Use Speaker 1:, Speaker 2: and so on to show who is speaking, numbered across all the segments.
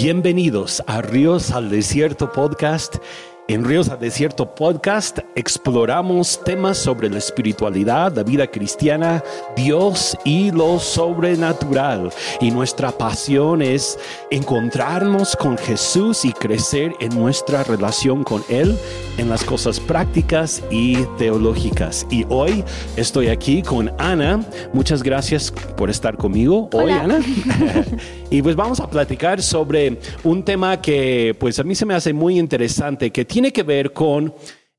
Speaker 1: Bienvenidos a Ríos al Desierto Podcast. En Ríos al Desierto Podcast exploramos temas sobre la espiritualidad, la vida cristiana, Dios y lo sobrenatural. Y nuestra pasión es encontrarnos con Jesús y crecer en nuestra relación con Él en las cosas prácticas y teológicas. Y hoy estoy aquí con Ana. Muchas gracias por estar conmigo hoy, Ana. y pues vamos a platicar sobre un tema que pues a mí se me hace muy interesante, que tiene que ver con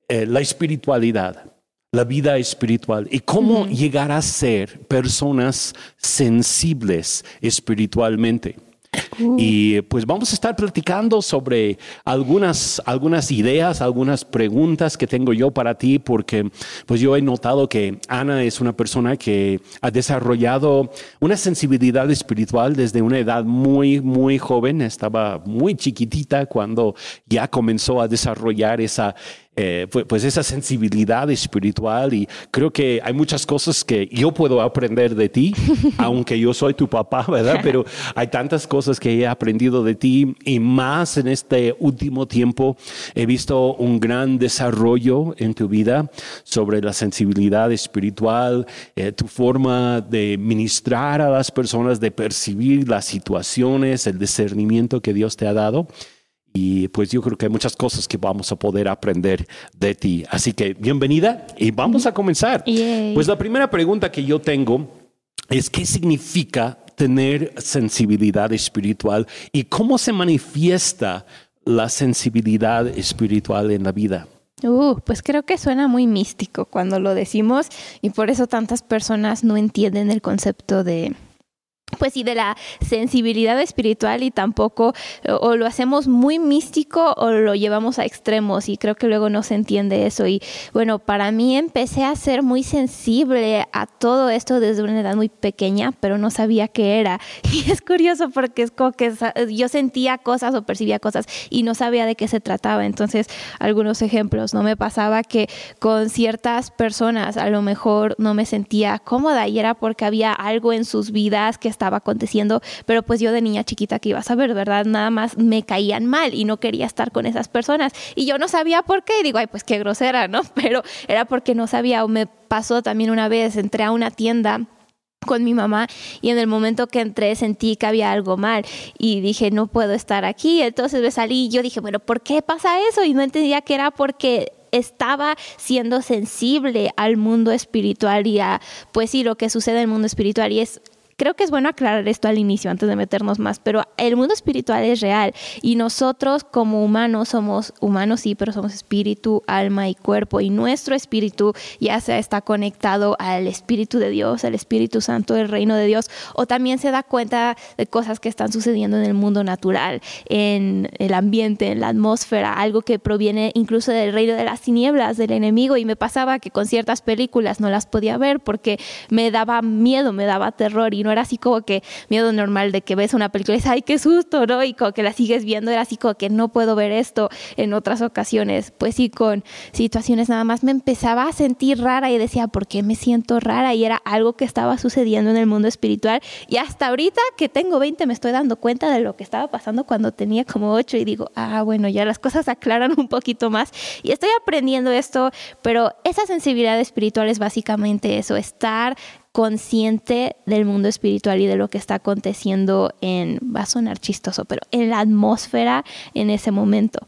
Speaker 1: eh, la espiritualidad, la vida espiritual y cómo llegar a ser personas sensibles espiritualmente. Y pues vamos a estar platicando sobre algunas, algunas ideas, algunas preguntas que tengo yo para ti, porque pues yo he notado que Ana es una persona que ha desarrollado una sensibilidad espiritual desde una edad muy, muy joven. Estaba muy chiquitita cuando ya comenzó a desarrollar esa, eh, pues esa sensibilidad espiritual y creo que hay muchas cosas que yo puedo aprender de ti, aunque yo soy tu papá, ¿verdad? Pero hay tantas cosas que he aprendido de ti y más en este último tiempo he visto un gran desarrollo en tu vida sobre la sensibilidad espiritual, eh, tu forma de ministrar a las personas, de percibir las situaciones, el discernimiento que Dios te ha dado. Y pues yo creo que hay muchas cosas que vamos a poder aprender de ti. Así que bienvenida y vamos a comenzar. Pues la primera pregunta que yo tengo es qué significa tener sensibilidad espiritual y cómo se manifiesta la sensibilidad espiritual en la vida.
Speaker 2: Uh, pues creo que suena muy místico cuando lo decimos y por eso tantas personas no entienden el concepto de, pues sí, de la sensibilidad espiritual y tampoco o lo hacemos muy místico o lo llevamos a extremos y creo que luego no se entiende eso. Y bueno, para mí empecé a ser muy sensible a todo esto desde una edad muy pequeña, pero no sabía qué era. Y es curioso porque es como que yo sentía cosas o percibía cosas y no sabía de qué se trataba, entonces algunos ejemplos, no me pasaba que con ciertas personas a lo mejor no me sentía cómoda y era porque había algo en sus vidas que estaba aconteciendo, pero pues yo de niña chiquita que iba a saber, ¿verdad? Nada más me caían mal y no quería estar con esas personas. Y yo no sabía por qué, digo, ay, pues qué grosera, ¿no? Pero era porque no sabía, o me pasó también una vez, entré a una tienda con mi mamá y en el momento que entré sentí que había algo mal y dije no puedo estar aquí entonces me salí y yo dije bueno ¿por qué pasa eso? y no entendía que era porque estaba siendo sensible al mundo espiritual y a pues sí lo que sucede en el mundo espiritual y es Creo que es bueno aclarar esto al inicio antes de meternos más, pero el mundo espiritual es real y nosotros como humanos somos humanos, sí, pero somos espíritu, alma y cuerpo y nuestro espíritu ya sea está conectado al espíritu de Dios, al Espíritu Santo del reino de Dios o también se da cuenta de cosas que están sucediendo en el mundo natural, en el ambiente, en la atmósfera, algo que proviene incluso del reino de las tinieblas, del enemigo y me pasaba que con ciertas películas no las podía ver porque me daba miedo, me daba terror y no era así como que miedo normal de que ves una película y dices, ay, qué susto, ¿no? Y como que la sigues viendo, era así como que no puedo ver esto en otras ocasiones. Pues sí, con situaciones nada más me empezaba a sentir rara y decía, ¿por qué me siento rara? Y era algo que estaba sucediendo en el mundo espiritual. Y hasta ahorita que tengo 20 me estoy dando cuenta de lo que estaba pasando cuando tenía como 8 y digo, ah, bueno, ya las cosas aclaran un poquito más. Y estoy aprendiendo esto, pero esa sensibilidad espiritual es básicamente eso, estar consciente del mundo espiritual y de lo que está aconteciendo en, va a sonar chistoso, pero en la atmósfera en ese momento.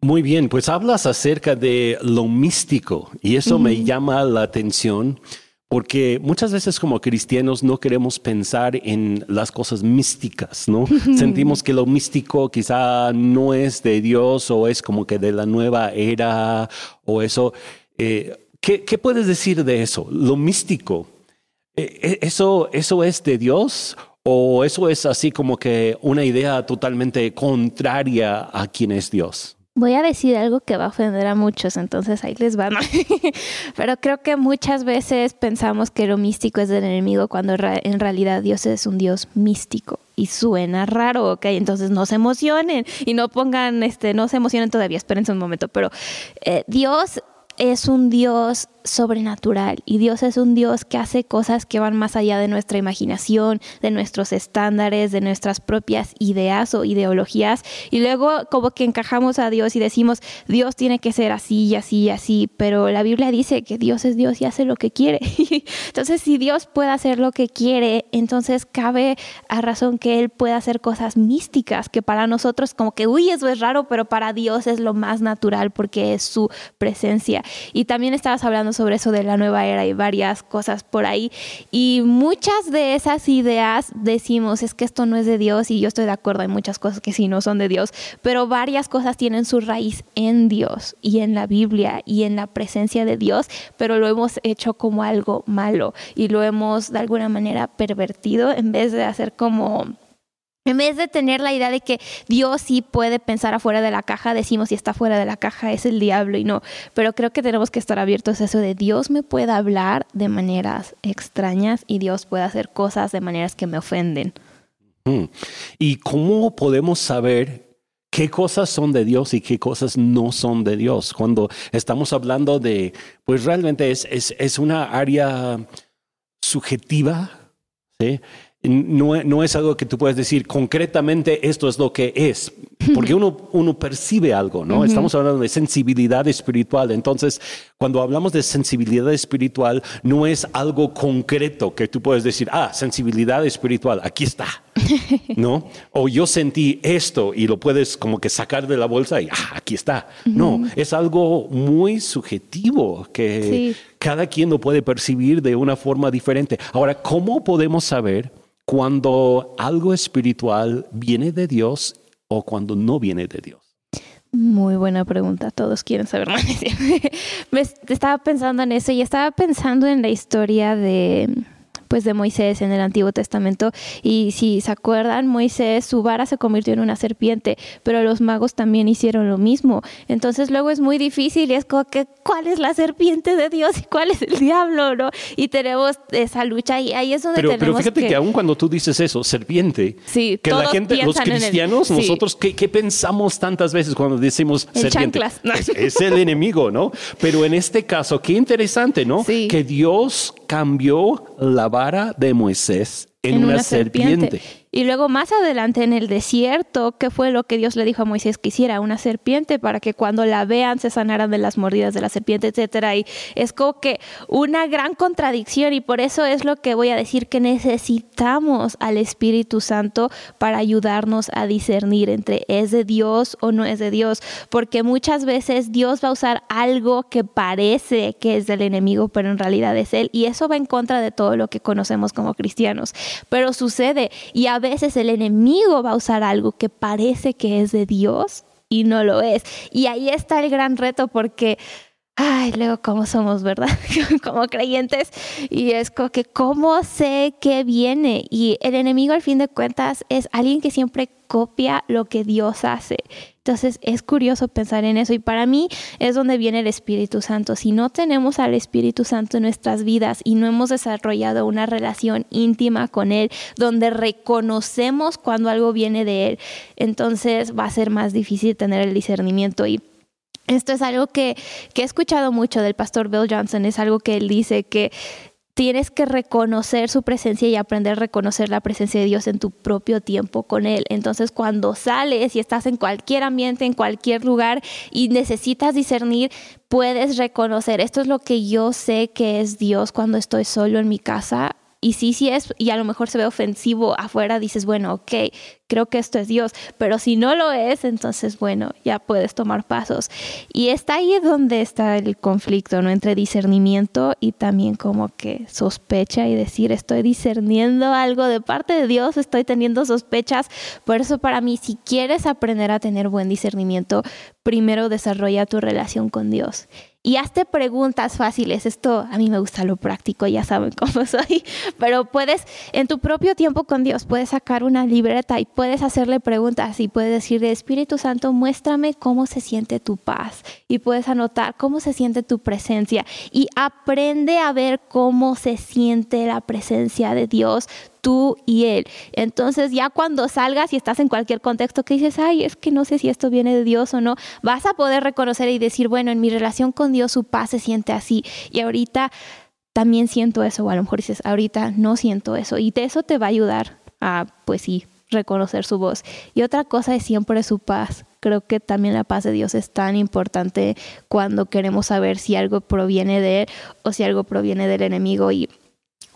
Speaker 1: Muy bien, pues hablas acerca de lo místico y eso me llama la atención porque muchas veces como cristianos no queremos pensar en las cosas místicas, ¿no? Sentimos que lo místico quizá no es de Dios o es como que de la nueva era o eso. Eh, ¿Qué, puedes decir de eso? Lo místico, eh, eh, ¿eso, ¿eso es de Dios o eso es así como que una idea totalmente contraria a quien es Dios?
Speaker 2: Voy a decir algo que va a ofender a muchos, entonces ahí les van. Pero creo que muchas veces pensamos que lo místico es del enemigo cuando en realidad Dios es un Dios místico y suena raro, ¿ok? Entonces no se emocionen y no pongan, este, no se emocionen todavía, espérense un momento, pero eh, Dios es un Dios sobrenatural y Dios es un Dios que hace cosas que van más allá de nuestra imaginación, de nuestros estándares, de nuestras propias ideas o ideologías y luego como que encajamos a Dios y decimos Dios tiene que ser así y así y así, pero la Biblia dice que Dios es Dios y hace lo que quiere. entonces si Dios puede hacer lo que quiere, entonces cabe a razón que Él pueda hacer cosas místicas que para nosotros como que, uy, eso es raro, pero para Dios es lo más natural porque es su presencia. Y también estabas hablando sobre eso de la nueva era y varias cosas por ahí. Y muchas de esas ideas decimos, es que esto no es de Dios y yo estoy de acuerdo, hay muchas cosas que sí no son de Dios, pero varias cosas tienen su raíz en Dios y en la Biblia y en la presencia de Dios, pero lo hemos hecho como algo malo y lo hemos de alguna manera pervertido en vez de hacer como en vez de tener la idea de que Dios sí puede pensar afuera de la caja, decimos si está fuera de la caja es el diablo y no. Pero creo que tenemos que estar abiertos a eso de Dios me puede hablar de maneras extrañas y Dios puede hacer cosas de maneras que me ofenden.
Speaker 1: Mm. ¿Y cómo podemos saber qué cosas son de Dios y qué cosas no son de Dios? Cuando estamos hablando de, pues realmente es, es, es una área subjetiva, ¿sí? No, es algo que tú puedes decir concretamente esto es lo que es, porque uno, uno percibe algo, ¿no? Estamos hablando de sensibilidad espiritual, entonces cuando hablamos de sensibilidad espiritual no es algo concreto que tú puedes decir, ah, sensibilidad espiritual, aquí está, ¿no? O yo sentí esto y lo puedes como que sacar de la bolsa y, ah, aquí está. No, es algo muy subjetivo que cada quien lo puede percibir de una forma diferente. Ahora, ¿cómo podemos saber? Cuando algo espiritual viene de Dios o cuando no viene de Dios?
Speaker 2: Muy buena pregunta, todos quieren saber más. Me estaba pensando en eso y estaba pensando en la historia de pues de Moisés en el Antiguo Testamento. Y si se acuerdan, Moisés, su vara se convirtió en una serpiente, pero los magos también hicieron lo mismo. Entonces luego es muy difícil y es como que, ¿cuál es la serpiente de Dios y cuál es el diablo? ¿no? Y tenemos esa lucha y ahí es donde
Speaker 1: pero,
Speaker 2: tenemos
Speaker 1: Pero fíjate que... que, aún cuando tú dices eso, serpiente,
Speaker 2: sí,
Speaker 1: que la gente, los cristianos, nosotros, ¿qué, ¿qué, pensamos tantas veces cuando decimos serpiente? Es, es, el enemigo, ¿no? Pero en este caso, qué interesante, ¿no? Que Dios cambió la vara de Moisés en, una, serpiente.
Speaker 2: Y luego más adelante en el desierto, ¿qué fue lo que Dios le dijo a Moisés que hiciera? Una serpiente para que cuando la vean se sanaran de las mordidas de la serpiente, etcétera. Y es como que una gran contradicción y por eso es lo que voy a decir que necesitamos al Espíritu Santo para ayudarnos a discernir entre es de Dios o no es de Dios, porque muchas veces Dios va a usar algo que parece que es del enemigo, pero en realidad es él y eso va en contra de todo lo que conocemos como cristianos. Pero sucede y a veces el enemigo va a usar algo que parece que es de Dios y no lo es. Y ahí está el gran reto porque... Ay, luego cómo somos, ¿verdad? como creyentes. Y es como que cómo sé que viene. Y el enemigo al fin de cuentas es alguien que siempre copia lo que Dios hace. Entonces es curioso pensar en eso y para mí es donde viene el Espíritu Santo. Si no tenemos al Espíritu Santo en nuestras vidas y no hemos desarrollado una relación íntima con Él, donde reconocemos cuando algo viene de Él, entonces va a ser más difícil tener el discernimiento y esto es algo que, que, he escuchado mucho del pastor Bill Johnson, es algo que él dice que tienes que reconocer su presencia y aprender a reconocer la presencia de Dios en tu propio tiempo con Él. Entonces, cuando sales y estás en cualquier ambiente, en cualquier lugar y necesitas discernir, puedes reconocer, esto es lo que yo sé que es Dios cuando estoy solo en mi casa y sí, sí es, y a lo mejor se ve ofensivo afuera, dices, bueno, ok, creo que esto es Dios, pero si no lo es, entonces, bueno, ya puedes tomar pasos. Y está ahí donde está el conflicto, ¿no? Entre discernimiento y también como que sospecha y decir, estoy discerniendo algo de parte de Dios, estoy teniendo sospechas. Por eso para mí, si quieres aprender a tener buen discernimiento, primero desarrolla tu relación con Dios y hazte preguntas fáciles. Esto a mí me gusta lo práctico, ya saben cómo soy, pero puedes en tu propio tiempo con Dios, puedes sacar una libreta y puedes hacerle preguntas y puedes decirle, Espíritu Santo, muéstrame cómo se siente tu paz y puedes anotar cómo se siente tu presencia. Y aprende a ver cómo se siente la presencia de Dios tú y Él. Entonces ya cuando salgas y estás en cualquier contexto que dices, ay, es que no sé si esto viene de Dios o no, vas a poder reconocer y decir, bueno, en mi relación con Dios su paz se siente así. Y ahorita también siento eso, o a lo mejor dices, ahorita no siento eso. Y de eso te va a ayudar a, pues sí, reconocer su voz. Y otra cosa es siempre su paz. Creo que también la paz de Dios es tan importante cuando queremos saber si algo proviene de Él o si algo proviene del enemigo. Y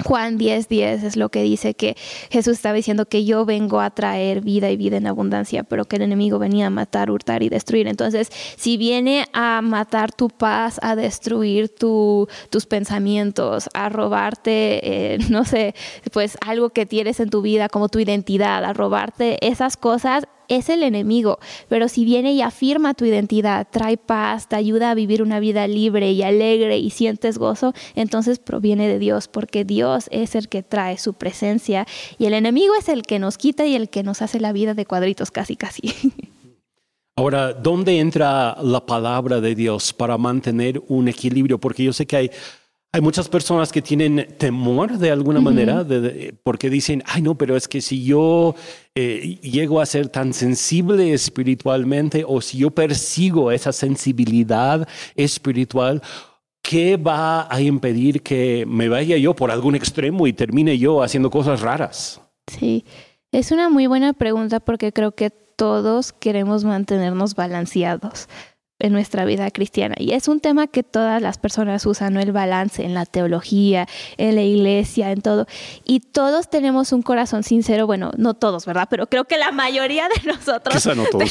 Speaker 2: Juan 10:10 10 es lo que dice que Jesús estaba diciendo que yo vengo a traer vida y vida en abundancia, pero que el enemigo venía a matar, hurtar y destruir. Entonces, si viene a matar tu paz, a destruir tu, tus pensamientos, a robarte, eh, no sé, pues algo que tienes en tu vida como tu identidad, a robarte esas cosas, es el enemigo, pero si viene y afirma tu identidad, trae paz, te ayuda a vivir una vida libre y alegre y sientes gozo, entonces proviene de Dios, porque Dios es el que trae su presencia y el enemigo es el que nos quita y el que nos hace la vida de cuadritos casi casi.
Speaker 1: Ahora, ¿dónde entra la palabra de Dios para mantener un equilibrio? Porque yo sé que hay hay muchas personas que tienen temor de alguna manera porque dicen, ay no, pero es que si yo eh, llego a ser tan sensible espiritualmente o si yo persigo esa sensibilidad espiritual, ¿qué va a impedir que me vaya yo por algún extremo y termine yo haciendo cosas raras?
Speaker 2: Sí, es una muy buena pregunta porque creo que todos queremos mantenernos balanceados en nuestra vida cristiana. Y es un tema que todas las personas usan, ¿no? El balance en la teología, en la iglesia, en todo. Y todos tenemos un corazón sincero, bueno, no todos, ¿verdad? Pero creo que la mayoría de nosotros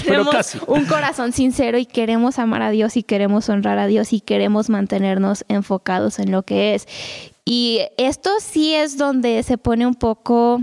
Speaker 2: tenemos un corazón sincero y queremos amar a Dios y queremos honrar a Dios y queremos mantenernos enfocados en lo que es. Y esto sí es donde se pone un poco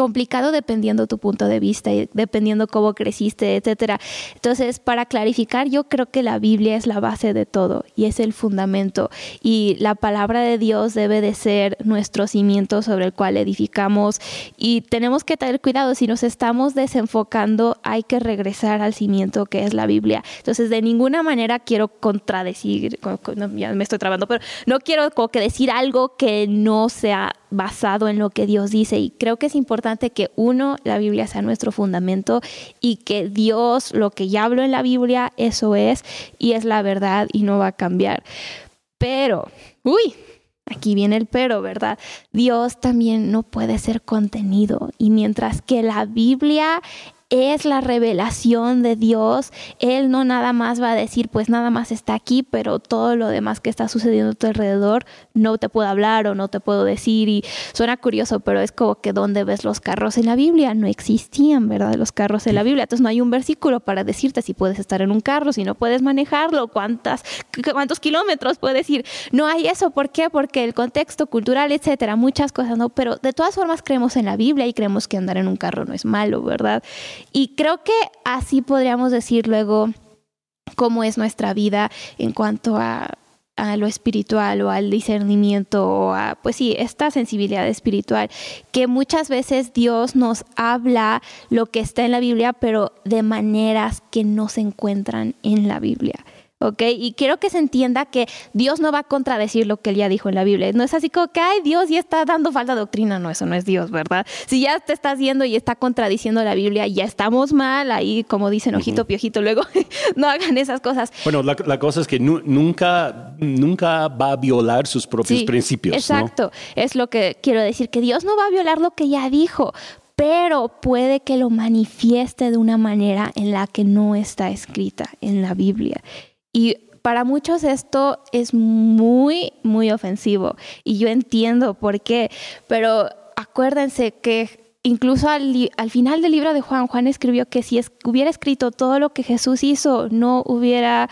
Speaker 2: complicado dependiendo tu punto de vista y dependiendo cómo creciste, etcétera. Entonces, para clarificar, yo creo que la Biblia es la base de todo y es el fundamento y la palabra de Dios debe de ser nuestro cimiento sobre el cual edificamos y tenemos que tener cuidado si nos estamos desenfocando, hay que regresar al cimiento que es la Biblia. Entonces, de ninguna manera quiero contradecir, ya me estoy trabando, pero no quiero como que decir algo que no sea basado en lo que Dios dice. Y creo que es importante que uno, la Biblia sea nuestro fundamento y que Dios, lo que ya hablo en la Biblia, eso es y es la verdad y no va a cambiar. Pero, uy, aquí viene el pero, ¿verdad? Dios también no puede ser contenido. Y mientras que la Biblia es la revelación de Dios. Él no nada más va a decir, pues nada más está aquí, pero todo lo demás que está sucediendo a tu alrededor no te puedo hablar o no te puedo decir. Y suena curioso, pero es como que donde ves los carros en la Biblia, no existían, ¿verdad? Los carros en la Biblia. Entonces no hay un versículo para decirte si puedes estar en un carro, si no puedes manejarlo, cuántas, cuántos kilómetros puedes ir. No hay eso. ¿Por qué? Porque el contexto cultural, etcétera, muchas cosas, ¿no? Pero de todas formas creemos en la Biblia y creemos que andar en un carro no es malo, ¿verdad? Y creo que así podríamos decir luego cómo es nuestra vida en cuanto a, lo espiritual o al discernimiento o a, pues sí, esta sensibilidad espiritual, que muchas veces Dios nos habla lo que está en la Biblia, pero de maneras que no se encuentran en la Biblia. ¿Ok? Y quiero que se entienda que Dios no va a contradecir lo que él ya dijo en la Biblia. No es así como que, ay, Dios ya está dando falta doctrina. No, eso no es Dios, ¿verdad? Si ya te estás viendo y está contradiciendo la Biblia, ya estamos mal. Ahí, como dicen, ojito, piojito, luego no hagan esas cosas.
Speaker 1: Bueno, la, cosa es que nunca, nunca va a violar sus propios principios.
Speaker 2: Exacto. Es lo que quiero decir, que Dios no va a violar lo que ya dijo pero puede que lo manifieste de una manera en la que no está escrita en la Biblia. Y para muchos esto es muy, muy ofensivo. Y yo entiendo por qué, pero acuérdense que incluso al, final del libro de Juan, Juan escribió que si hubiera escrito todo lo que Jesús hizo, no hubiera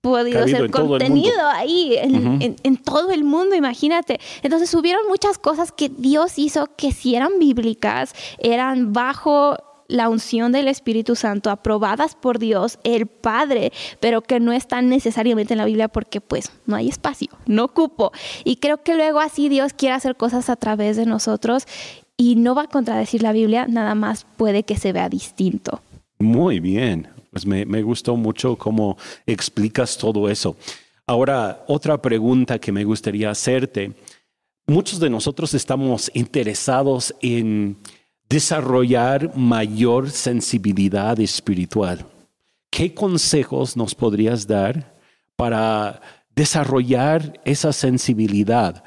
Speaker 2: podido ser contenido ahí en, en, todo el mundo, imagínate. Entonces hubieron muchas cosas que Dios hizo que si eran bíblicas, eran bajo la unción del Espíritu Santo aprobadas por Dios, el Padre, pero que no están necesariamente en la Biblia porque pues no hay espacio, no ocupo. Y creo que luego así Dios quiere hacer cosas a través de nosotros y no va a contradecir la Biblia, nada más puede que se vea distinto.
Speaker 1: Muy bien, pues me, me gustó mucho cómo explicas todo eso. Ahora, otra pregunta que me gustaría hacerte muchos de nosotros estamos interesados en desarrollar mayor sensibilidad espiritual. ¿Qué consejos nos podrías dar para desarrollar esa sensibilidad?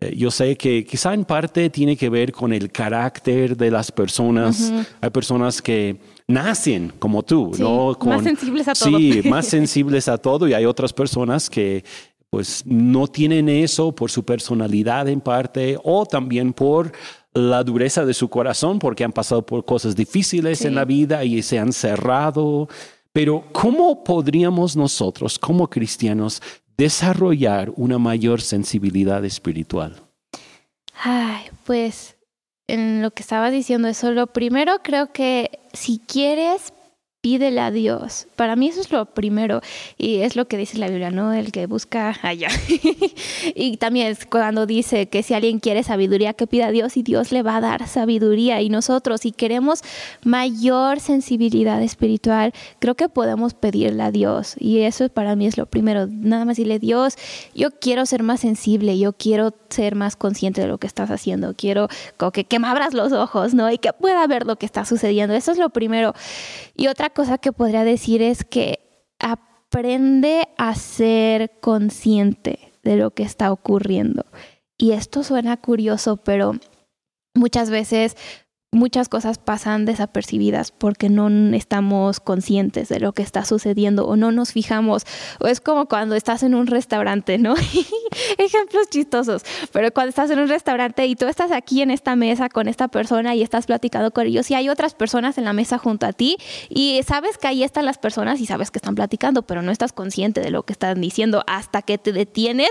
Speaker 1: Eh, yo sé que quizá en parte tiene que ver con el carácter de las personas. Hay personas que nacen como tú, ¿no?
Speaker 2: más sensibles a todo.
Speaker 1: Sí, más sensibles a todo y hay otras personas que pues no tienen eso por su personalidad en parte o también por la dureza de su corazón porque han pasado por cosas difíciles en la vida y se han cerrado. Pero ¿cómo podríamos nosotros como cristianos desarrollar una mayor sensibilidad espiritual?
Speaker 2: Ay, pues en lo que estabas diciendo eso, lo primero creo que si quieres pídele a Dios. Para mí eso es lo primero y es lo que dice la Biblia, ¿no? El que busca allá. y también es cuando dice que si alguien quiere sabiduría, que pida a Dios y Dios le va a dar sabiduría. Y nosotros, si queremos mayor sensibilidad espiritual, creo que podemos pedirle a Dios. Y eso para mí es lo primero. Nada más decirle, Dios, yo quiero ser más sensible, yo quiero ser más consciente de lo que estás haciendo, quiero que, que me abras los ojos, ¿no? Y que pueda ver lo que está sucediendo. Eso es lo primero. Y otra cosa que podría decir es que aprende a ser consciente de lo que está ocurriendo. Y esto suena curioso, pero muchas veces muchas cosas pasan desapercibidas porque no estamos conscientes de lo que está sucediendo o no nos fijamos. O es como cuando estás en un restaurante, ¿no? Ejemplos chistosos, pero cuando estás en un restaurante y tú estás aquí en esta mesa con esta persona y estás platicando con ellos y hay otras personas en la mesa junto a ti y sabes que ahí están las personas y sabes que están platicando, pero no estás consciente de lo que están diciendo hasta que te detienes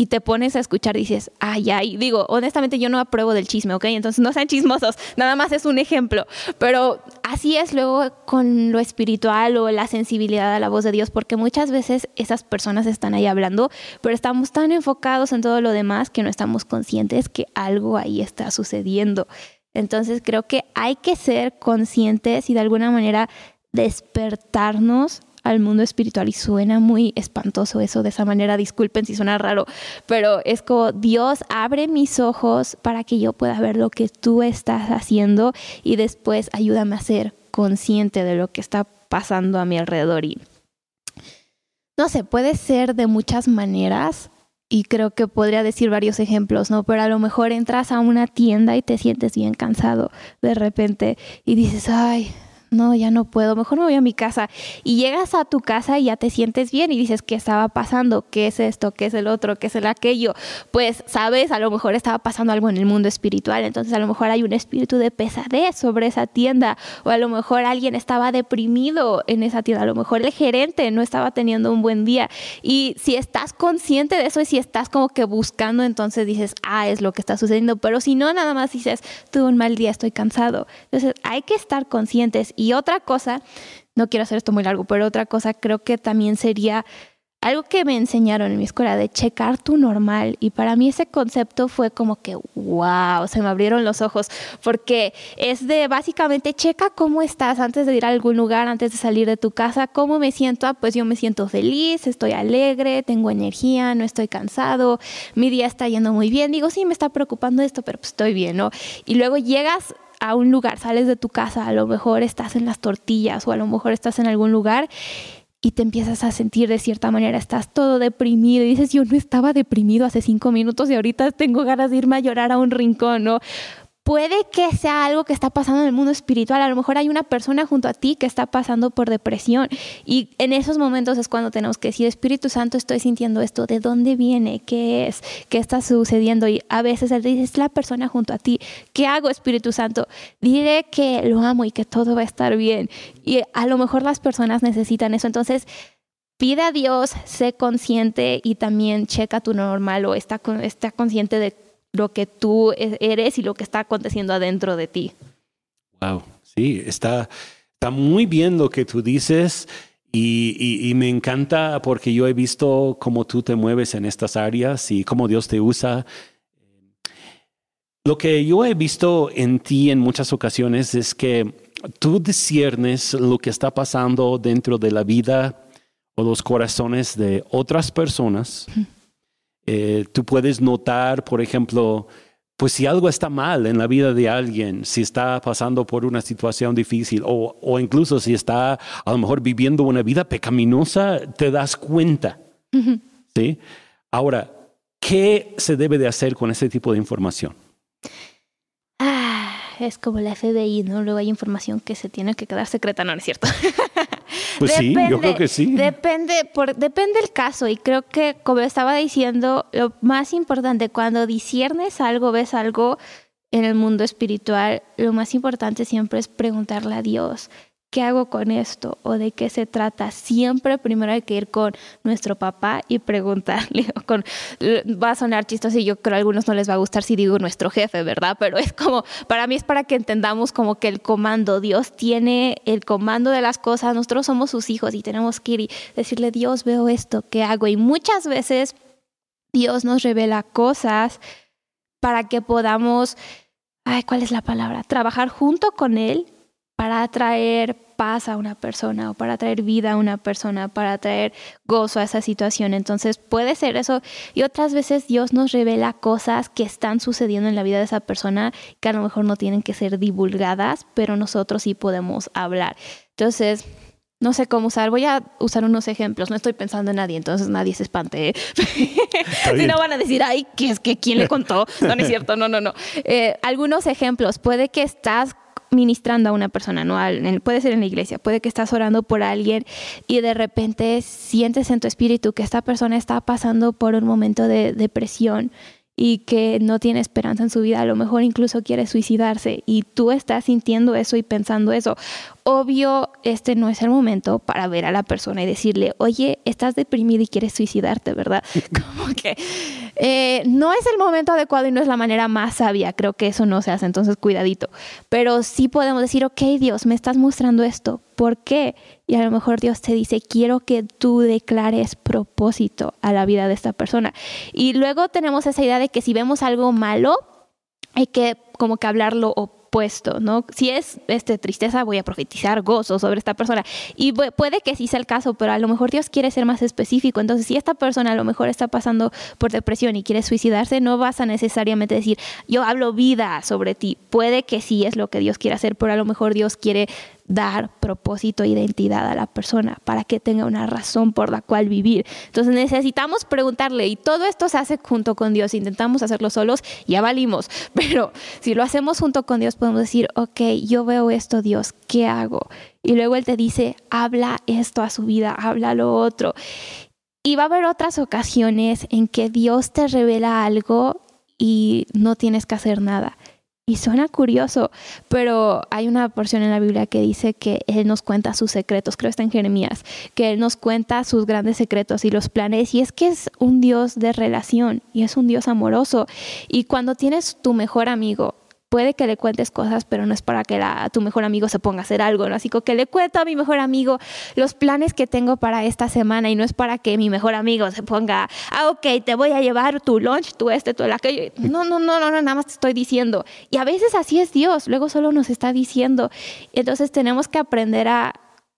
Speaker 2: y te pones a escuchar dices, ay, ay, digo, honestamente yo no apruebo del chisme, ¿ok? Entonces no sean chismosos, nada más es un ejemplo, pero así es luego con lo espiritual o la sensibilidad a la voz de Dios, porque muchas veces esas personas están ahí hablando, pero estamos tan enfocados en todo lo demás que no estamos conscientes que algo ahí está sucediendo. Entonces creo que hay que ser conscientes y de alguna manera despertarnos al mundo espiritual y suena muy espantoso eso de esa manera, disculpen si suena raro, pero es como Dios abre mis ojos para que yo pueda ver lo que tú estás haciendo y después ayúdame a ser consciente de lo que está pasando a mi alrededor y no sé, puede ser de muchas maneras y creo que podría decir varios ejemplos, ¿no? Pero a lo mejor entras a una tienda y te sientes bien cansado de repente y dices, ay, no, ya no puedo, mejor me voy a mi casa. Y llegas a tu casa y ya te sientes bien y dices, ¿qué estaba pasando? ¿Qué es esto? ¿Qué es el otro? ¿Qué es el aquello? Pues, sabes, a lo mejor estaba pasando algo en el mundo espiritual, entonces a lo mejor hay un espíritu de pesadez sobre esa tienda, o a lo mejor alguien estaba deprimido en esa tienda, a lo mejor el gerente no estaba teniendo un buen día. Y si estás consciente de eso y si estás como que buscando, entonces dices, ah, es lo que está sucediendo, pero si no, nada más dices, tuve un mal día, estoy cansado. Entonces hay que estar conscientes y otra cosa, no quiero hacer esto muy largo, pero otra cosa creo que también sería algo que me enseñaron en mi escuela de checar tu normal y para mí ese concepto fue como que wow, se me abrieron los ojos porque es de básicamente checa cómo estás antes de ir a algún lugar, antes de salir de tu casa, cómo me siento, ah, pues yo me siento feliz, estoy alegre, tengo energía, no estoy cansado, mi día está yendo muy bien, digo, sí me está preocupando esto, pero pues estoy bien, ¿no? Y luego llegas a un lugar, sales de tu casa, a lo mejor estás en las tortillas o a lo mejor estás en algún lugar y te empiezas a sentir de cierta manera, estás todo deprimido y dices, yo no estaba deprimido hace cinco minutos y ahorita tengo ganas de irme a llorar a un rincón, ¿no? Puede que sea algo que está pasando en el mundo espiritual. A lo mejor hay una persona junto a ti que está pasando por depresión. Y en esos momentos es cuando tenemos que decir, Espíritu Santo, estoy sintiendo esto. ¿De dónde viene? ¿Qué es? ¿Qué está sucediendo? Y a veces Él dice, es la persona junto a ti. ¿Qué hago, Espíritu Santo? Dile que lo amo y que todo va a estar bien. Y a lo mejor las personas necesitan eso. Entonces, pide a Dios, sé consciente y también checa tu normal o está, está consciente de lo que tú e-, eres y lo que está aconteciendo adentro de ti.
Speaker 1: Wow, sí, está, está muy bien lo que tú dices y, y, me encanta porque yo he visto cómo tú te mueves en estas áreas y cómo Dios te usa. Lo que yo he visto en ti en muchas ocasiones es que tú disiernes lo que está pasando dentro de la vida o los corazones de otras personas Eh, tú puedes notar, por ejemplo, pues si algo está mal en la vida de alguien, si está pasando por una situación difícil o, o incluso si está a lo mejor viviendo una vida pecaminosa, te das cuenta. ¿sí? Ahora, ¿qué se debe de hacer con ese tipo de información?
Speaker 2: Ah, es como la FBI, ¿no? Luego hay información que se tiene que quedar secreta, no, no es cierto.
Speaker 1: Pues sí, yo creo que sí.
Speaker 2: Depende, por, depende del caso y creo que, como estaba diciendo, lo más importante, cuando disiernes algo, ves algo en el mundo espiritual, lo más importante siempre es preguntarle a Dios, ¿qué hago con esto? ¿O de qué se trata? Siempre primero hay que ir con nuestro papá y preguntarle. Va a sonar chistoso y yo creo a algunos no les va a gustar si digo nuestro jefe, ¿verdad? Pero es como, para mí es para que entendamos como que el comando, Dios tiene el comando de las cosas, nosotros somos sus hijos y tenemos que ir y decirle, Dios, veo esto, ¿qué hago? Y muchas veces Dios nos revela cosas para que podamos, ay, ¿cuál es la palabra? Trabajar junto con Él para traer paz a una persona o para traer vida a una persona, para traer gozo a esa situación. Entonces puede ser eso. Y otras veces Dios nos revela cosas que están sucediendo en la vida de esa persona que a lo mejor no tienen que ser divulgadas, pero nosotros sí podemos hablar. Entonces, no sé cómo usar. Voy a usar unos ejemplos. No estoy pensando en nadie, entonces nadie se espante. ¿eh? si no van a decir, ay, ¿qué es que quién le contó? No, no es cierto. No, no, no. Eh, algunos ejemplos. Puede que estás ministrando a una persona, ¿no? puede ser en la iglesia, puede que estás orando por alguien y de repente sientes en tu espíritu que esta persona está pasando por un momento de depresión y que no tiene esperanza en su vida, a lo mejor incluso quiere suicidarse y tú estás sintiendo eso y pensando eso. Obvio, este no es el momento para ver a la persona y decirle, oye, estás deprimida y quieres suicidarte, ¿verdad? Como que eh, no es el momento adecuado y no es la manera más sabia, creo que eso no se hace, entonces cuidadito. Pero sí podemos decir, ok, Dios, me estás mostrando esto, ¿por qué? Y a lo mejor Dios te dice, quiero que tú declares propósito a la vida de esta persona. Y luego tenemos esa idea de que si vemos algo malo, hay que como que hablarlo o puesto, ¿no? Si es este, tristeza, voy a profetizar gozo sobre esta persona. Y puede que sí sea el caso, pero a lo mejor Dios quiere ser más específico. Entonces, si esta persona a lo mejor está pasando por depresión y quiere suicidarse, no vas a necesariamente decir, yo hablo vida sobre ti. Puede que sí es lo que Dios quiere hacer, pero a lo mejor Dios quiere dar propósito e identidad a la persona para que tenga una razón por la cual vivir. Entonces necesitamos preguntarle y todo esto se hace junto con Dios. Intentamos hacerlo solos, ya valimos, pero si lo hacemos junto con Dios podemos decir, ok, yo veo esto Dios, ¿qué hago? Y luego Él te dice, habla esto a su vida, habla lo otro. Y va a haber otras ocasiones en que Dios te revela algo y no tienes que hacer nada. Y suena curioso, pero hay una porción en la Biblia que dice que Él nos cuenta sus secretos, creo que está en Jeremías, que Él nos cuenta sus grandes secretos y los planes. Y es que es un Dios de relación y es un Dios amoroso. Y cuando tienes tu mejor amigo puede que le cuentes cosas, pero no es para que tu mejor amigo se ponga a hacer algo, ¿no? Así que le cuento a mi mejor amigo los planes que tengo para esta semana y no es para que mi mejor amigo se ponga, ah, ok, te voy a llevar tu lunch, tu este, tu aquello. No, no, no, no, nada más te estoy diciendo. Y a veces así es Dios, luego solo nos está diciendo. Entonces tenemos que aprender a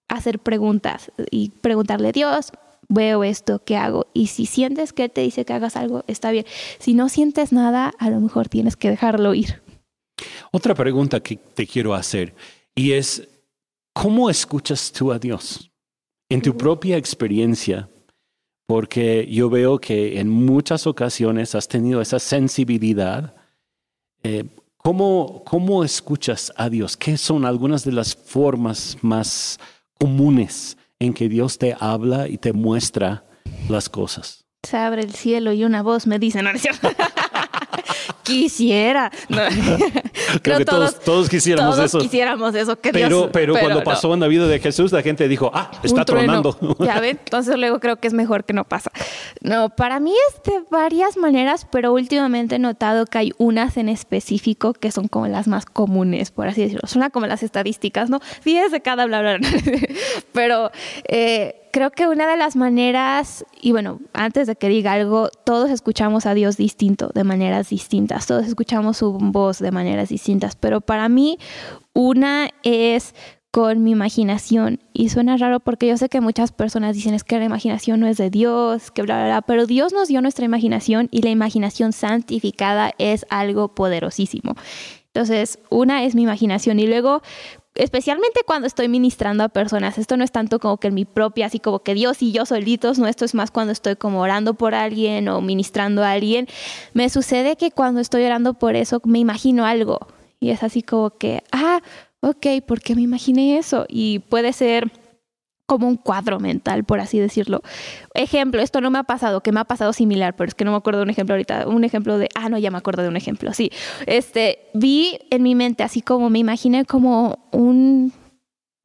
Speaker 2: hacer preguntas y preguntarle, a Dios, veo esto, ¿qué hago? Y si sientes que te dice que hagas algo, está bien. Si no sientes nada, a lo mejor tienes que dejarlo ir.
Speaker 1: Otra pregunta que te quiero hacer y es, ¿cómo escuchas tú a Dios? En tu propia experiencia, porque yo veo que en muchas ocasiones has tenido esa sensibilidad. Eh, ¿cómo, ¿Cómo escuchas a Dios? ¿Qué son algunas de las formas más comunes en que Dios te habla y te muestra las cosas?
Speaker 2: Se abre el cielo y una voz me dice, no, no Quisiera.
Speaker 1: Creo que todos, todos, quisiéramos
Speaker 2: todos
Speaker 1: eso.
Speaker 2: quisiéramos eso.
Speaker 1: pero, pero, cuando pasó en la vida de Jesús, la gente dijo, ah, está tronando.
Speaker 2: Ya ven, entonces luego creo que es mejor que no pasa. No, para mí es de varias maneras, pero últimamente he notado que hay unas en específico que son como las más comunes, por así decirlo. Son como las estadísticas, ¿no? 10 de cada bla, bla, bla. pero... Eh, creo que una de las maneras, y bueno, antes de que diga algo, todos escuchamos a Dios distinto, de maneras distintas, todos escuchamos su voz de maneras distintas, pero para mí una es con mi imaginación. Y suena raro porque yo sé que muchas personas dicen es que la imaginación no es de Dios, que bla, bla, bla, pero Dios nos dio nuestra imaginación y la imaginación santificada es algo poderosísimo. Entonces, una es mi imaginación y luego, especialmente cuando estoy ministrando a personas, esto no es tanto como que en mi propia, así como que Dios y yo solitos, no, esto es más cuando estoy como orando por alguien o ministrando a alguien, me sucede que cuando estoy orando por eso me imagino algo y es así como que, ah, ok, ¿por qué me imaginé eso? Y puede ser como un cuadro mental, por así decirlo. Ejemplo, esto no me ha pasado, que me ha pasado similar, pero es que no me acuerdo de un ejemplo ahorita. Un ejemplo de, ah, no, ya me acuerdo de un ejemplo, sí. Este, vi en mi mente, así como me imaginé como un,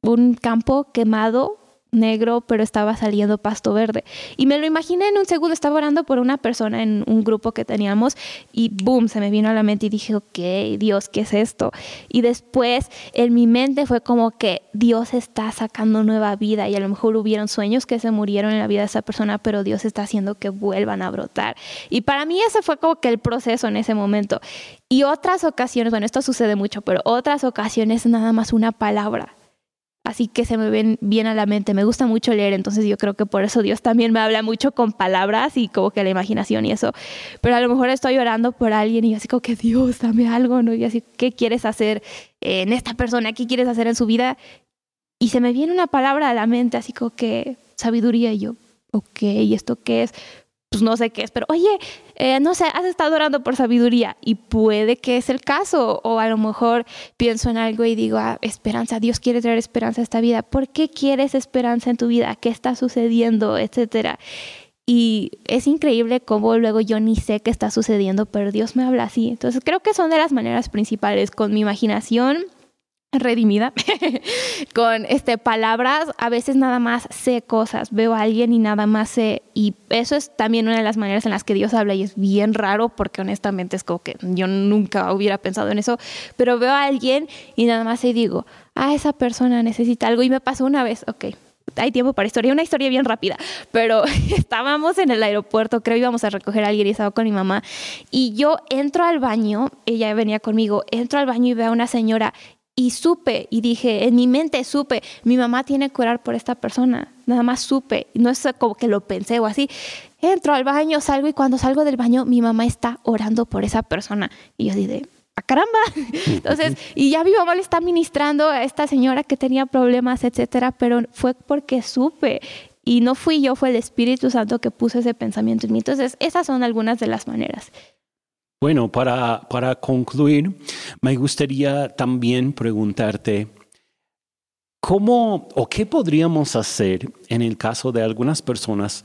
Speaker 2: un campo quemado negro, pero estaba saliendo pasto verde. Y me lo imaginé en un segundo, estaba orando por una persona en un grupo que teníamos y boom, se me vino a la mente y dije, ok, Dios, ¿qué es esto? Y después en mi mente fue como que Dios está sacando nueva vida y a lo mejor hubieron sueños que se murieron en la vida de esa persona, pero Dios está haciendo que vuelvan a brotar. Y para mí ese fue como que el proceso en ese momento. Y otras ocasiones, bueno, esto sucede mucho, pero otras ocasiones nada más una palabra así que se me ven bien a la mente. Me gusta mucho leer, entonces yo creo que por eso Dios también me habla mucho con palabras y como que la imaginación y eso. Pero a lo mejor estoy orando por alguien y así como que Dios, dame algo, ¿no? Y así, ¿qué quieres hacer en esta persona? ¿Qué quieres hacer en su vida? Y se me viene una palabra a la mente, así como que sabiduría y yo, ok, ¿y esto qué es? pues no sé qué es, pero oye, eh, no sé, has estado orando por sabiduría y puede que es el caso, o a lo mejor pienso en algo y digo, ah, esperanza, Dios quiere traer esperanza a esta vida, ¿por qué quieres esperanza en tu vida? ¿Qué está sucediendo? Etcétera. Y es increíble cómo luego yo ni sé qué está sucediendo, pero Dios me habla así. Entonces creo que son de las maneras principales, con mi imaginación, redimida con este palabras a veces nada más sé cosas veo a alguien y nada más sé y eso es también una de las maneras en las que Dios habla y es bien raro porque honestamente es como que yo nunca hubiera pensado en eso pero veo a alguien y nada más y digo ah esa persona necesita algo y me pasó una vez ok hay tiempo para historia, una historia bien rápida, pero estábamos en el aeropuerto, creo íbamos a recoger a alguien y estaba con mi mamá, y yo entro al baño, ella venía conmigo, entro al baño y veo a una señora y supe y dije, en mi mente supe, mi mamá tiene que orar por esta persona. Nada más supe, no es como que lo pensé o así. Entro al baño, salgo y cuando salgo del baño, mi mamá está orando por esa persona. Y yo dije, ¡a ¡Ah, caramba! Entonces, y ya mi mamá le está ministrando a esta señora que tenía problemas, etcétera, pero fue porque supe. Y no fui yo, fue el Espíritu Santo que puso ese pensamiento en mí. Entonces, esas son algunas de las maneras.
Speaker 1: Bueno, para, para concluir, me gustaría también preguntarte, ¿cómo o qué podríamos hacer en el caso de algunas personas?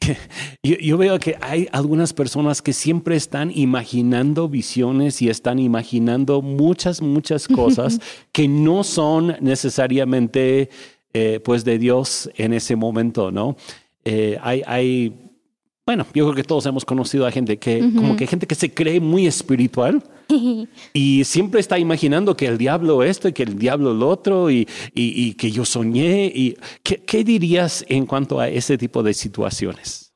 Speaker 1: Yo, yo, veo que hay algunas personas que siempre están imaginando visiones y están imaginando muchas, muchas cosas que no son necesariamente eh, pues de Dios en ese momento, ¿no? Eh, hay, hay bueno, yo creo que todos hemos conocido a gente que, como que gente que se cree muy espiritual y siempre está imaginando que el diablo esto y que el diablo lo otro y, y, que yo soñé. Y, ¿qué, ¿Qué dirías en cuanto a ese tipo de situaciones?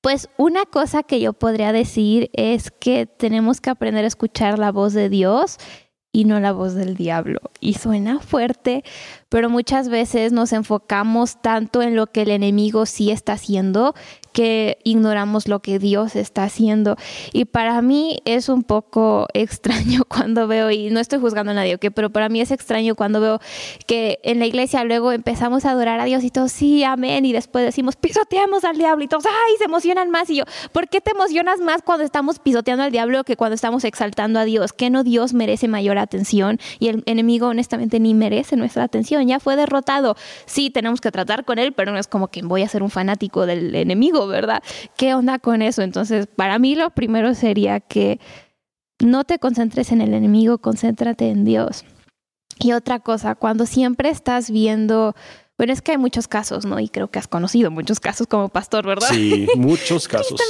Speaker 2: Pues una cosa que yo podría decir es que tenemos que aprender a escuchar la voz de Dios y no la voz del diablo. Y suena fuerte, pero muchas veces nos enfocamos tanto en lo que el enemigo sí está haciendo que ignoramos lo que Dios está haciendo. Y para mí es un poco extraño cuando veo, y no estoy juzgando a nadie, ¿ok? pero para mí es extraño cuando veo que en la iglesia luego empezamos a adorar a Dios y todos, sí, amén, y después decimos, pisoteamos al diablo y todos, ay, se emocionan más. Y yo, ¿por qué te emocionas más cuando estamos pisoteando al diablo que cuando estamos exaltando a Dios? ¿Que no Dios merece mayor atención? Y el enemigo honestamente ni merece nuestra atención, ya fue derrotado. Sí, tenemos que tratar con él, pero no es como que voy a ser un fanático del enemigo, ¿verdad? ¿Qué onda con eso? Entonces, para mí lo primero sería que no te concentres en el enemigo, concéntrate en Dios. Y otra cosa, cuando siempre estás viendo, bueno, es que hay muchos casos, ¿no? Y creo que has conocido muchos casos como pastor, ¿verdad?
Speaker 1: Sí, muchos casos.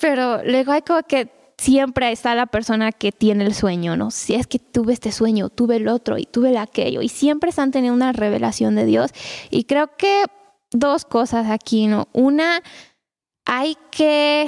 Speaker 2: Pero luego hay como que siempre está la persona que tiene el sueño, ¿no? Si es que tuve este sueño, tuve el otro y tuve el aquello, y siempre están teniendo una revelación de Dios. Y creo que dos cosas aquí, ¿no? Una, hay que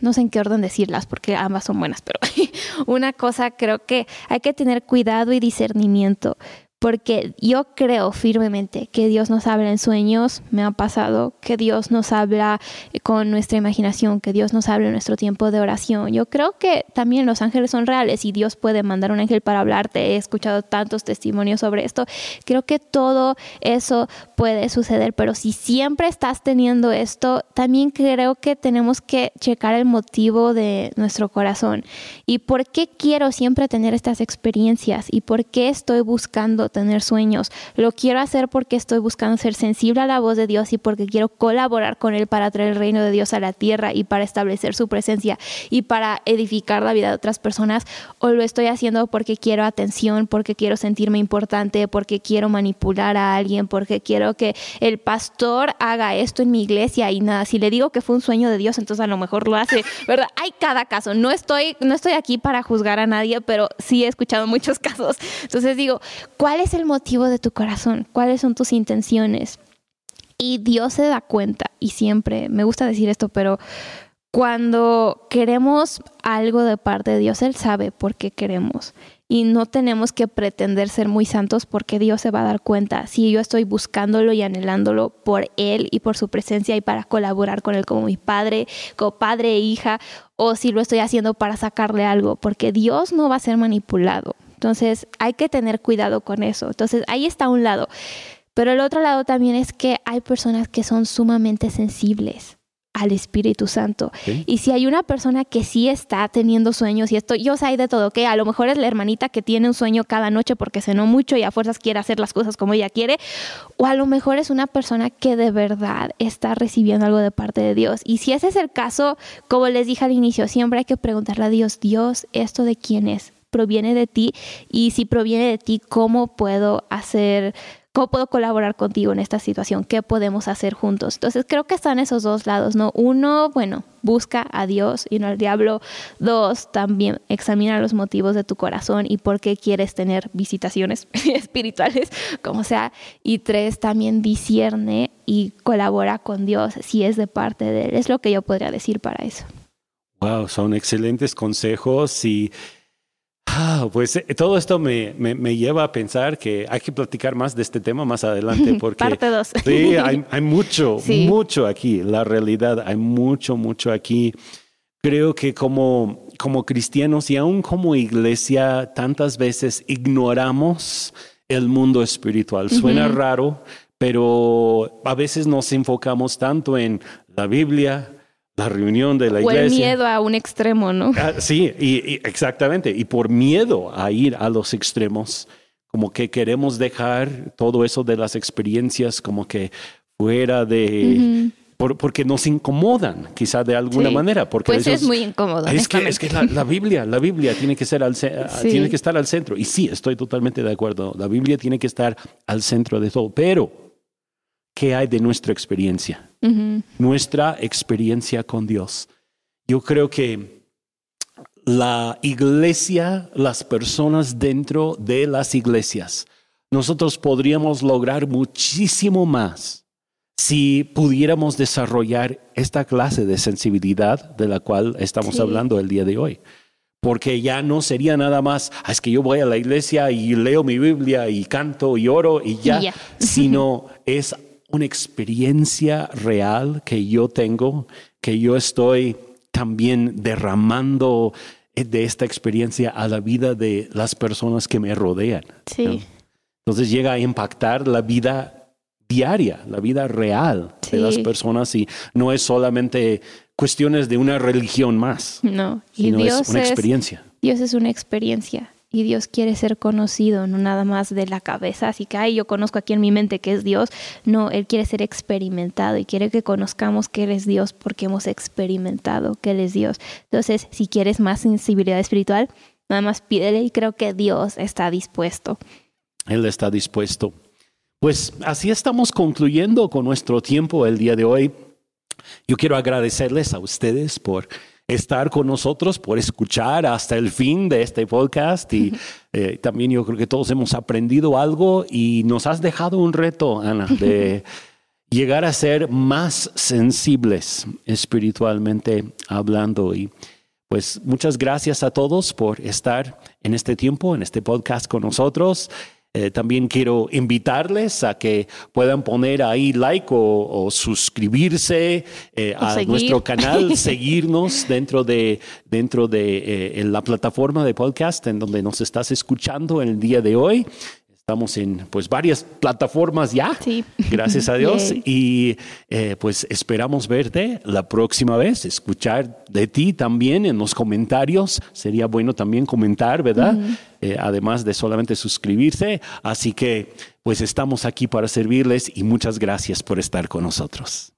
Speaker 2: no sé en qué orden decirlas porque ambas son buenas, pero una cosa creo que hay que tener cuidado y discernimiento porque yo creo firmemente que Dios nos habla en sueños, me ha pasado, que Dios nos habla con nuestra imaginación, que Dios nos habla en nuestro tiempo de oración. Yo creo que también los ángeles son reales y Dios puede mandar un ángel para hablarte. He escuchado tantos testimonios sobre esto. Creo que todo eso puede suceder, pero si siempre estás teniendo esto, también creo que tenemos que checar el motivo de nuestro corazón y por qué quiero siempre tener estas experiencias y por qué estoy buscando tener sueños. Lo quiero hacer porque estoy buscando ser sensible a la voz de Dios y porque quiero colaborar con Él para traer el reino de Dios a la tierra y para establecer su presencia y para edificar la vida de otras personas. O lo estoy haciendo porque quiero atención, porque quiero sentirme importante, porque quiero manipular a alguien, porque quiero que el pastor haga esto en mi iglesia y nada. Si le digo que fue un sueño de Dios, entonces a lo mejor lo hace, ¿verdad? Hay cada caso. No estoy, no estoy aquí para juzgar a nadie, pero sí he escuchado muchos casos. Entonces digo, ¿cuál es es el motivo de tu corazón? ¿Cuáles son tus intenciones? Y Dios se da cuenta, y siempre, me gusta decir esto, pero cuando queremos algo de parte de Dios, Él sabe por qué queremos. Y no tenemos que pretender ser muy santos porque Dios se va a dar cuenta si yo estoy buscándolo y anhelándolo por Él y por su presencia y para colaborar con Él como mi padre, como padre e hija, o si lo estoy haciendo para sacarle algo, porque Dios no va a ser manipulado. Entonces hay que tener cuidado con eso. Entonces ahí está un lado. Pero el otro lado también es que hay personas que son sumamente sensibles al Espíritu Santo. Y si hay una persona que sí está teniendo sueños y esto, yo sé de todo, que a lo mejor es la hermanita que tiene un sueño cada noche porque cenó mucho y a fuerzas quiere hacer las cosas como ella quiere, o a lo mejor es una persona que de verdad está recibiendo algo de parte de Dios. Y si ese es el caso, como les dije al inicio, siempre hay que preguntarle a Dios, Dios, ¿esto de quién es? Proviene de ti y si proviene de ti, ¿cómo puedo hacer, cómo puedo colaborar contigo en esta situación? ¿Qué podemos hacer juntos? Entonces creo que están esos dos lados, ¿no? Uno, bueno, busca a Dios y no al diablo. Dos, también examina los motivos de tu corazón y por qué quieres tener visitaciones espirituales, como sea. Y tres, también discierne y colabora con Dios si es de parte de Él. Es lo que yo podría decir para eso.
Speaker 1: Wow, son excelentes consejos y Ah, pues eh, todo esto me, me, lleva a pensar que hay que platicar más de este tema más adelante porque
Speaker 2: Parte dos.
Speaker 1: sí, hay, hay mucho, mucho aquí, la realidad, hay mucho, mucho aquí. Creo que como, como cristianos y aún como iglesia tantas veces ignoramos el mundo espiritual. Suena raro, pero a veces nos enfocamos tanto en la Biblia, la reunión de la iglesia.
Speaker 2: O el miedo a un extremo, ¿no?
Speaker 1: Ah, sí, y, exactamente. Y por miedo a ir a los extremos, como que queremos dejar todo eso de las experiencias como que fuera de... porque nos incomodan, quizá de alguna manera. Porque
Speaker 2: pues es muy incómodo.
Speaker 1: Es que, es que la, Biblia, la Biblia tiene que, ser al, tiene que estar al centro. Y sí, estoy totalmente de acuerdo. La Biblia tiene que estar al centro de todo. Pero qué hay de nuestra experiencia, nuestra experiencia con Dios. Yo creo que la iglesia, las personas dentro de las iglesias, nosotros podríamos lograr muchísimo más si pudiéramos desarrollar esta clase de sensibilidad de la cual estamos hablando el día de hoy. Porque ya no sería nada más, ah, es que yo voy a la iglesia y leo mi Biblia y canto y oro y ya, sino es una experiencia real que yo tengo, que yo estoy también derramando eh, de esta experiencia a la vida de las personas que me rodean.
Speaker 2: Sí.
Speaker 1: Entonces llega a impactar la vida diaria, la vida real de las personas y no es solamente cuestiones de una religión más.
Speaker 2: No, y Dios
Speaker 1: es una experiencia.
Speaker 2: Dios es una experiencia y Dios quiere ser conocido, no nada más de la cabeza, así que, ay, yo conozco aquí en mi mente que es Dios, no, Él quiere ser experimentado y quiere que conozcamos que Él es Dios porque hemos experimentado que Él es Dios. Entonces, si quieres más sensibilidad espiritual, nada más pídele y creo que Dios está dispuesto.
Speaker 1: Él está dispuesto. Pues así estamos concluyendo con nuestro tiempo el día de hoy. Yo quiero agradecerles a ustedes por estar con nosotros, por escuchar hasta el fin de este podcast. Y eh, también yo creo que todos hemos aprendido algo y nos has dejado un reto, Ana, de... llegar a ser más sensibles espiritualmente hablando. Y pues muchas gracias a todos por estar en este tiempo, en este podcast con nosotros. Eh, también quiero invitarles a que puedan poner ahí like o, suscribirse eh, a nuestro canal, seguirnos dentro de, dentro de eh, la plataforma de podcast en donde nos estás escuchando el día de hoy. Estamos en pues varias plataformas ya, sí. gracias a Dios. y eh, pues esperamos verte la próxima vez, escuchar de ti también en los comentarios. Sería bueno también comentar, ¿verdad? Eh, además de solamente suscribirse. Así que pues estamos aquí para servirles y muchas gracias por estar con nosotros.